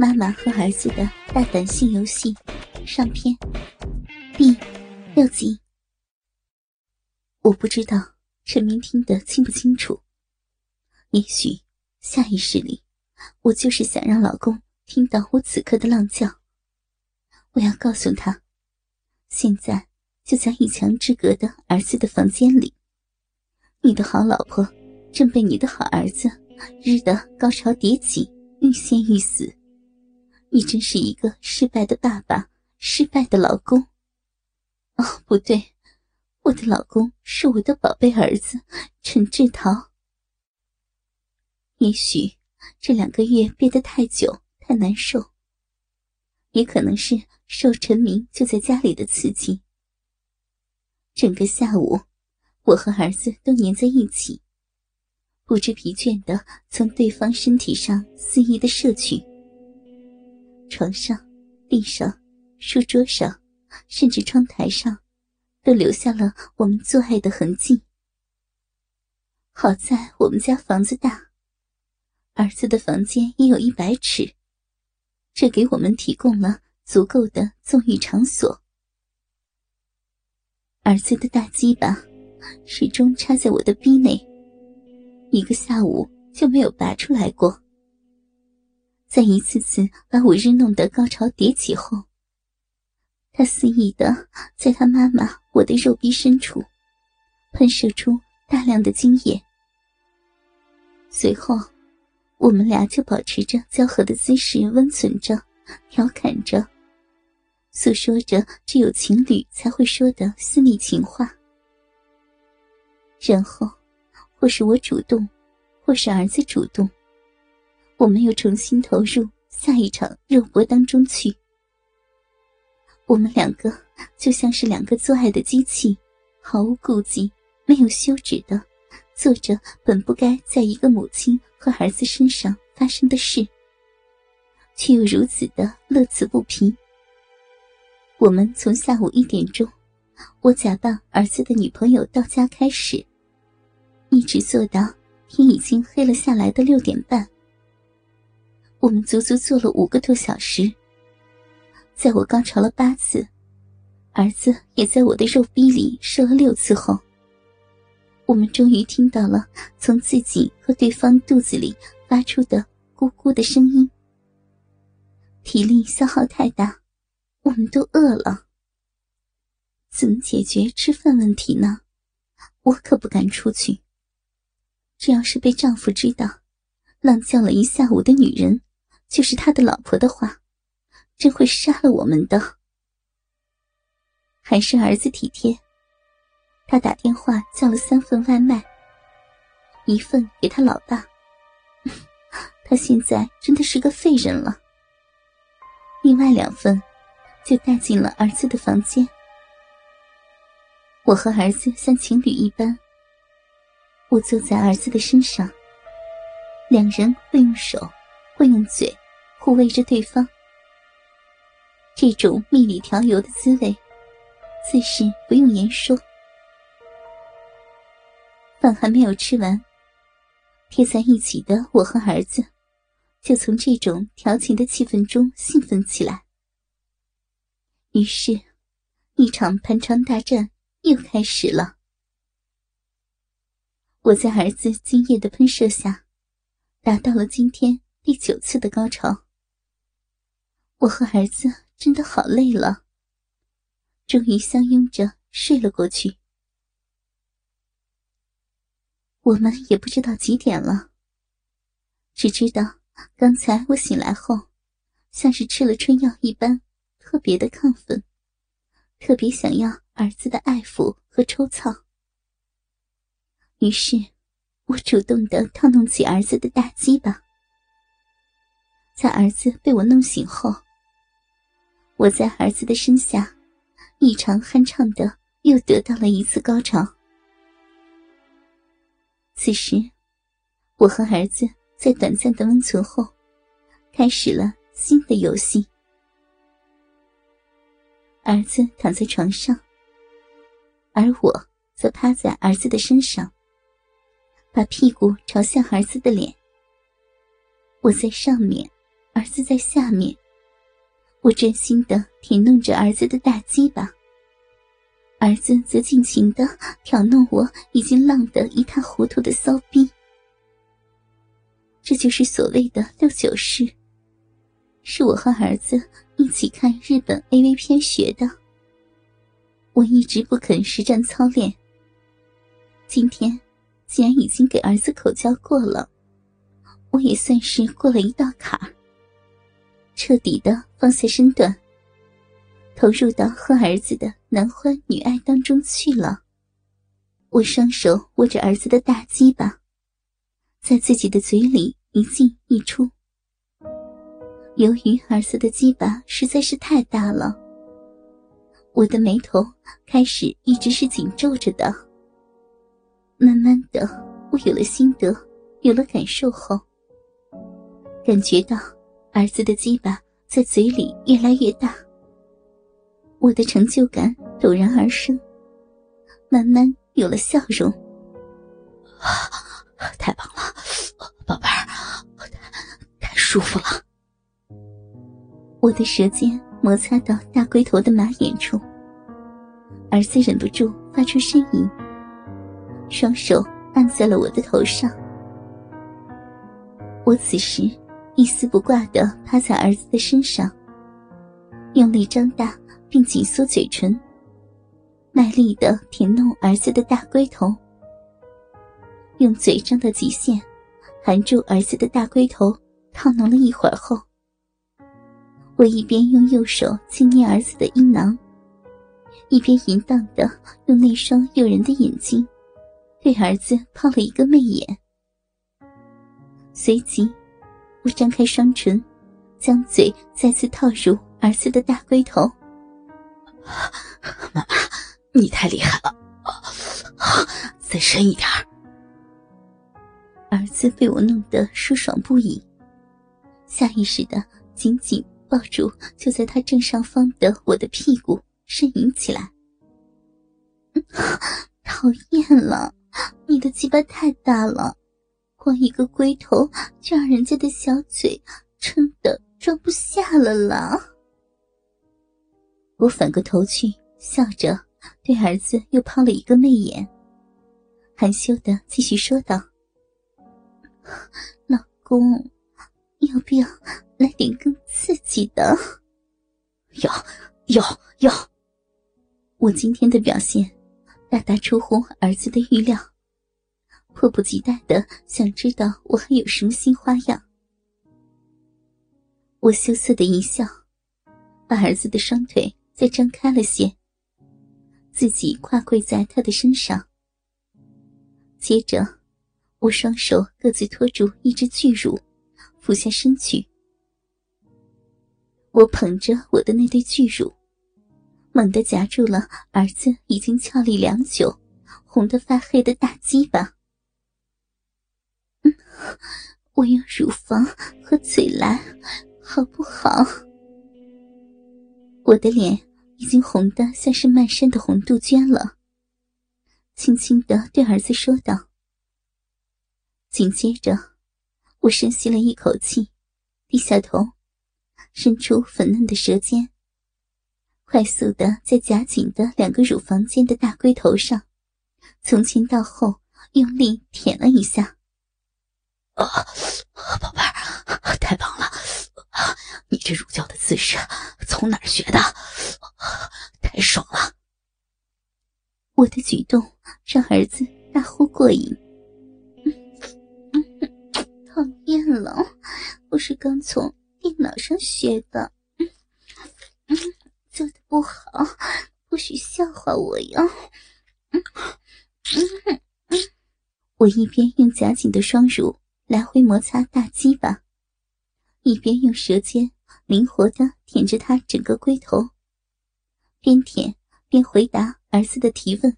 妈妈和儿子的大胆性游戏上篇第六集。我不知道陈明听得清不清楚，也许下意识里，我就是想让老公听到我此刻的浪叫。我要告诉他，现在就在一墙之隔的儿子的房间里，你的好老婆正被你的好儿子日得高潮迭起，欲仙欲死。你真是一个失败的爸爸，失败的老公。哦，不对，我的老公是我的宝贝儿子陈志涛。也许这两个月憋得太久，太难受，也可能是受陈明就在家里的刺激。整个下午，我和儿子都黏在一起，不知疲倦的从对方身体上肆意的摄取。床上、地上、书桌上，甚至窗台上，都留下了我们做爱的痕迹。好在我们家房子大，儿子的房间也有一百尺，这给我们提供了足够的纵欲场所。儿子的大鸡巴始终插在我的逼内，一个下午就没有拔出来过。在一次次把我日弄得高潮迭起后，他肆意的在他妈妈我的肉壁深处喷射出大量的精液。随后，我们俩就保持着交合的姿势，温存着，调侃着，诉说着只有情侣才会说的私密情话。然后，或是我主动，或是儿子主动。我们又重新投入下一场肉搏当中去。我们两个就像是两个做爱的机器，毫无顾忌、没有休止的做着本不该在一个母亲和儿子身上发生的事，却又如此的乐此不疲。我们从下午一点钟，我假扮儿子的女朋友到家开始，一直做到天已经黑了下来的六点半。我们足足做了五个多小时，在我高潮了八次，儿子也在我的肉逼里射了六次后，我们终于听到了从自己和对方肚子里发出的咕咕的声音。体力消耗太大，我们都饿了。怎么解决吃饭问题呢？我可不敢出去。这要是被丈夫知道，浪叫了一下午的女人。就是他的老婆的话，真会杀了我们的。还是儿子体贴，他打电话叫了三份外卖，一份给他老爸，他现在真的是个废人了。另外两份，就带进了儿子的房间。我和儿子像情侣一般，我坐在儿子的身上，两人会用手，会用嘴。护卫着对方，这种蜜里调油的滋味，自是不用言说。饭还没有吃完，贴在一起的我和儿子，就从这种调情的气氛中兴奋起来。于是，一场盘肠大战又开始了。我在儿子精液的喷射下，达到了今天第九次的高潮。我和儿子真的好累了，终于相拥着睡了过去。我们也不知道几点了，只知道刚才我醒来后，像是吃了春药一般，特别的亢奋，特别想要儿子的爱抚和抽操。于是，我主动的套弄起儿子的大鸡巴，在儿子被我弄醒后。我在儿子的身下，异常酣畅的又得到了一次高潮。此时，我和儿子在短暂的温存后，开始了新的游戏。儿子躺在床上，而我则趴在儿子的身上，把屁股朝向儿子的脸。我在上面，儿子在下面，我专心的舔弄着儿子的大鸡巴，儿子则尽情的挑弄我已经浪得一塌糊涂的骚逼。这就是所谓的六九式，是我和儿子一起看日本 AV 片学的。我一直不肯实战操练，今天既然已经给儿子口交过了，我也算是过了一道坎儿，彻底的放下身段，投入到和儿子的男欢女爱当中去了。我双手握着儿子的大鸡巴，在自己的嘴里一进一出。由于儿子的鸡巴实在是太大了。我的眉头开始一直是紧皱着的。慢慢的，我有了心得，有了感受后，感觉到儿子的鸡巴在嘴里越来越大，我的成就感陡然而生，慢慢有了笑容。太棒了，宝贝儿，太舒服了。我的舌尖。摩擦到大龟头的马眼处，儿子忍不住发出呻吟，双手按在了我的头上。我此时一丝不挂的趴在儿子的身上，用力张大并紧缩嘴唇，卖力的舔弄儿子的大龟头，用嘴张到极限，含住儿子的大龟头，套弄了一会儿后。我一边用右手轻捏儿子的阴囊，一边淫荡的用那双诱人的眼睛，对儿子抛了一个媚眼。随即，我张开双唇，将嘴再次套入儿子的大龟头。妈妈，你太厉害了，再深一点儿子被我弄得舒爽不已，下意识的紧紧。抱住就在他正上方的我的屁股，呻吟起来。讨厌了，你的鸡巴太大了，光一个龟头就让人家的小嘴撑得装不下了啦。我反过头去，笑着对儿子又抛了一个媚眼，含羞的继续说道：“老公，要不要？”来点更刺激的，要要要！我今天的表现大大出乎儿子的预料，迫不及待的想知道我还有什么新花样。我羞涩的一笑，把儿子的双腿再张开了些，自己跨跪在他的身上。接着，我双手各自托住一只巨乳，俯下身去。我捧着我的那对巨乳，猛地夹住了儿子已经俏丽良久、红得发黑的大鸡巴。嗯，我用乳房和嘴来，好不好？我的脸已经红得像是漫山的红杜鹃了，轻轻的对儿子说道。紧接着，我深吸了一口气，低下头。伸出粉嫩的舌尖，快速的在夹紧的两个乳房间的大龟头上，从前到后用力舔了一下。啊，宝贝儿，太棒了！你这乳胶的姿势从哪儿学的？太爽了！我的举动让儿子大呼过瘾。讨厌了，我是刚从。电脑上学的，嗯，做的不好，不许笑话我哟。嗯嗯嗯，我一边用夹紧的双乳来回摩擦大鸡巴，一边用舌尖灵活的舔着他整个龟头，边舔边回答儿子的提问。